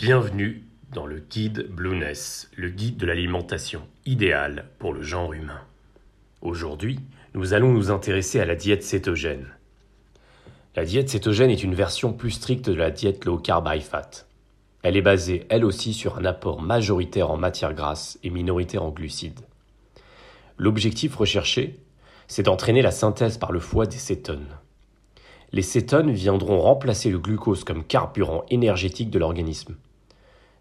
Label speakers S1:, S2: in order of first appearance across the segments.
S1: Bienvenue dans le guide Blueness, le guide de l'alimentation idéale pour le genre humain. Aujourd'hui, nous allons nous intéresser à la diète cétogène. La diète cétogène est une version plus stricte de la diète low carb high fat. Elle est basée, elle aussi, sur un apport majoritaire en matières grasses et minoritaire en glucides. L'objectif recherché, c'est d'entraîner la synthèse par le foie des cétones. Les cétones viendront remplacer le glucose comme carburant énergétique de l'organisme.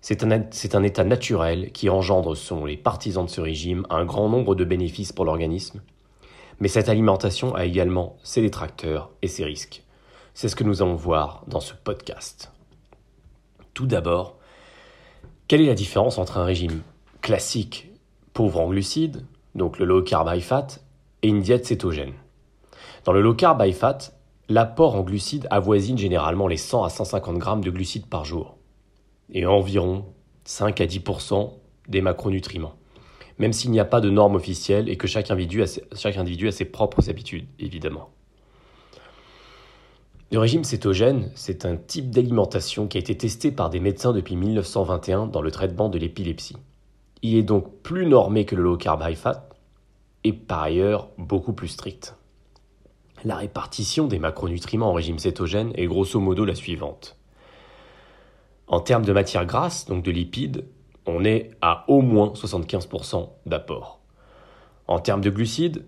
S1: C'est un, état naturel qui engendre, selon les partisans de ce régime, un grand nombre de bénéfices pour l'organisme. Mais cette alimentation a également ses détracteurs et ses risques. C'est ce que nous allons voir dans ce podcast. Tout d'abord, quelle est la différence entre un régime classique pauvre en glucides, donc le low carb high fat, et une diète cétogène? Dans le low carb high fat, l'apport en glucides avoisine généralement les 100 à 150 grammes de glucides par jour et environ 5 à 10% des macronutriments, même s'il n'y a pas de normes officielles et que chaque individu, a ses, chaque individu a ses propres habitudes, évidemment. Le régime cétogène, c'est un type d'alimentation qui a été testé par des médecins depuis 1921 dans le traitement de l'épilepsie. Il est donc plus normé que le low carb high fat et par ailleurs beaucoup plus strict. La répartition des macronutriments en régime cétogène est grosso modo la suivante. En termes de matière grasse, donc de lipides, on est à au moins 75% d'apport. En termes de glucides,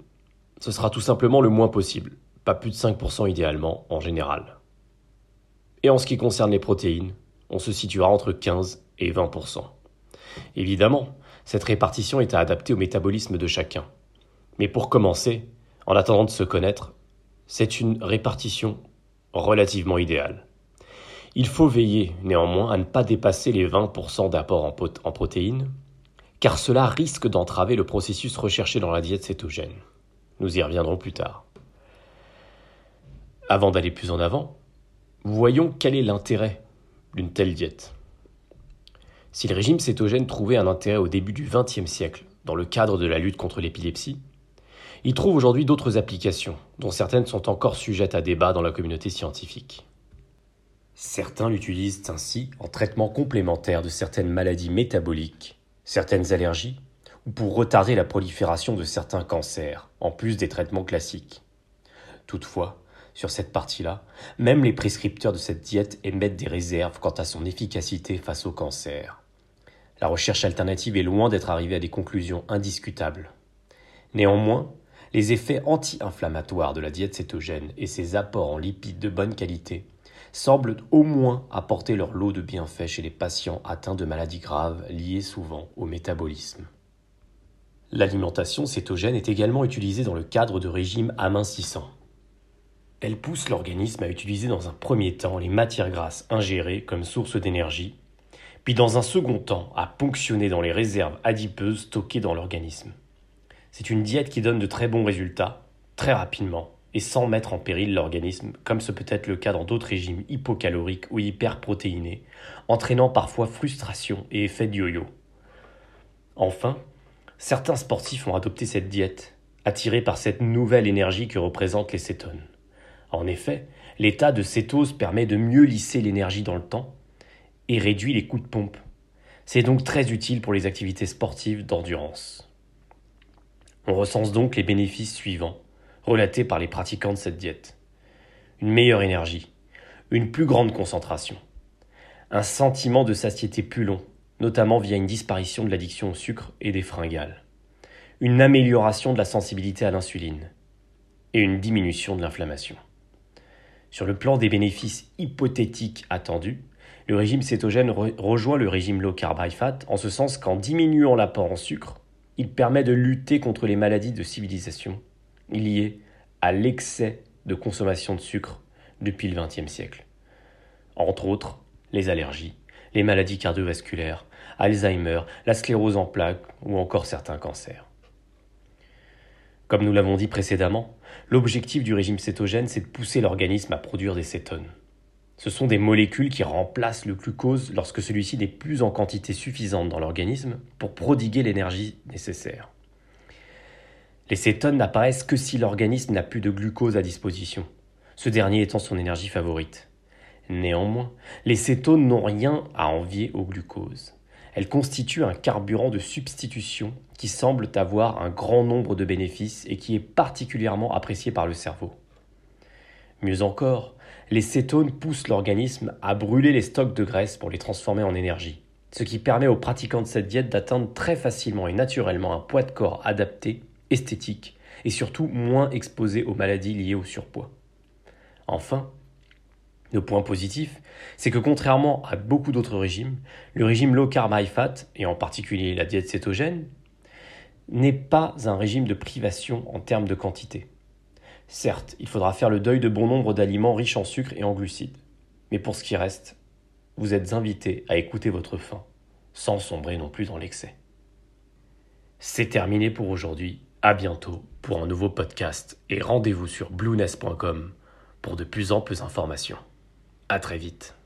S1: ce sera tout simplement le moins possible, pas plus de 5% idéalement en général. Et en ce qui concerne les protéines, on se situera entre 15 et 20%. Évidemment, cette répartition est à adapter au métabolisme de chacun. Mais pour commencer, en attendant de se connaître, c'est une répartition relativement idéale. Il faut veiller néanmoins à ne pas dépasser les 20% d'apport en, en protéines, car cela risque d'entraver le processus recherché dans la diète cétogène. Nous y reviendrons plus tard. Avant d'aller plus en avant, voyons quel est l'intérêt d'une telle diète. Si le régime cétogène trouvait un intérêt au début du XXe siècle dans le cadre de la lutte contre l'épilepsie, il trouve aujourd'hui d'autres applications, dont certaines sont encore sujettes à débat dans la communauté scientifique. Certains l'utilisent ainsi en traitement complémentaire de certaines maladies métaboliques, certaines allergies, ou pour retarder la prolifération de certains cancers, en plus des traitements classiques. Toutefois, sur cette partie-là, même les prescripteurs de cette diète émettent des réserves quant à son efficacité face au cancer. La recherche alternative est loin d'être arrivée à des conclusions indiscutables. Néanmoins, les effets anti-inflammatoires de la diète cétogène et ses apports en lipides de bonne qualité semblent au moins apporter leur lot de bienfaits chez les patients atteints de maladies graves liées souvent au métabolisme. L'alimentation cétogène est également utilisée dans le cadre de régimes amincissants. Elle pousse l'organisme à utiliser dans un premier temps les matières grasses ingérées comme source d'énergie, puis dans un second temps à ponctionner dans les réserves adipeuses stockées dans l'organisme. C'est une diète qui donne de très bons résultats, très rapidement, et sans mettre en péril l'organisme, comme ce peut être le cas dans d'autres régimes hypocaloriques ou hyperprotéinés, entraînant parfois frustration et effet de yo-yo. Enfin, certains sportifs ont adopté cette diète, attirés par cette nouvelle énergie que représentent les cétones. En effet, l'état de cétose permet de mieux lisser l'énergie dans le temps et réduit les coups de pompe. C'est donc très utile pour les activités sportives d'endurance. On recense donc les bénéfices suivants relatés par les pratiquants de cette diète. Une meilleure énergie, une plus grande concentration, un sentiment de satiété plus long, notamment via une disparition de l'addiction au sucre et des fringales, une amélioration de la sensibilité à l'insuline et une diminution de l'inflammation. Sur le plan des bénéfices hypothétiques attendus, le régime cétogène rejoint le régime low carb high fat en ce sens qu'en diminuant l'apport en sucre, il permet de lutter contre les maladies de civilisation liées à l'excès de consommation de sucre depuis le XXe siècle. Entre autres, les allergies, les maladies cardiovasculaires, Alzheimer, la sclérose en plaques ou encore certains cancers. Comme nous l'avons dit précédemment, l'objectif du régime cétogène, c'est de pousser l'organisme à produire des cétones. Ce sont des molécules qui remplacent le glucose lorsque celui-ci n'est plus en quantité suffisante dans l'organisme pour prodiguer l'énergie nécessaire. Les cétones n'apparaissent que si l'organisme n'a plus de glucose à disposition, ce dernier étant son énergie favorite. Néanmoins, les cétones n'ont rien à envier au glucose. Elles constituent un carburant de substitution qui semble avoir un grand nombre de bénéfices et qui est particulièrement apprécié par le cerveau. Mieux encore, les cétones poussent l'organisme à brûler les stocks de graisse pour les transformer en énergie, ce qui permet aux pratiquants de cette diète d'atteindre très facilement et naturellement un poids de corps adapté, esthétique et surtout moins exposé aux maladies liées au surpoids. Enfin, le point positif, c'est que contrairement à beaucoup d'autres régimes, le régime low carb high fat, et en particulier la diète cétogène, n'est pas un régime de privation en termes de quantité. Certes, il faudra faire le deuil de bon nombre d'aliments riches en sucre et en glucides. Mais pour ce qui reste, vous êtes invité à écouter votre faim, sans sombrer non plus dans l'excès. C'est terminé pour aujourd'hui. À bientôt pour un nouveau podcast et rendez-vous sur blueness.com pour de plus amples informations. À très vite.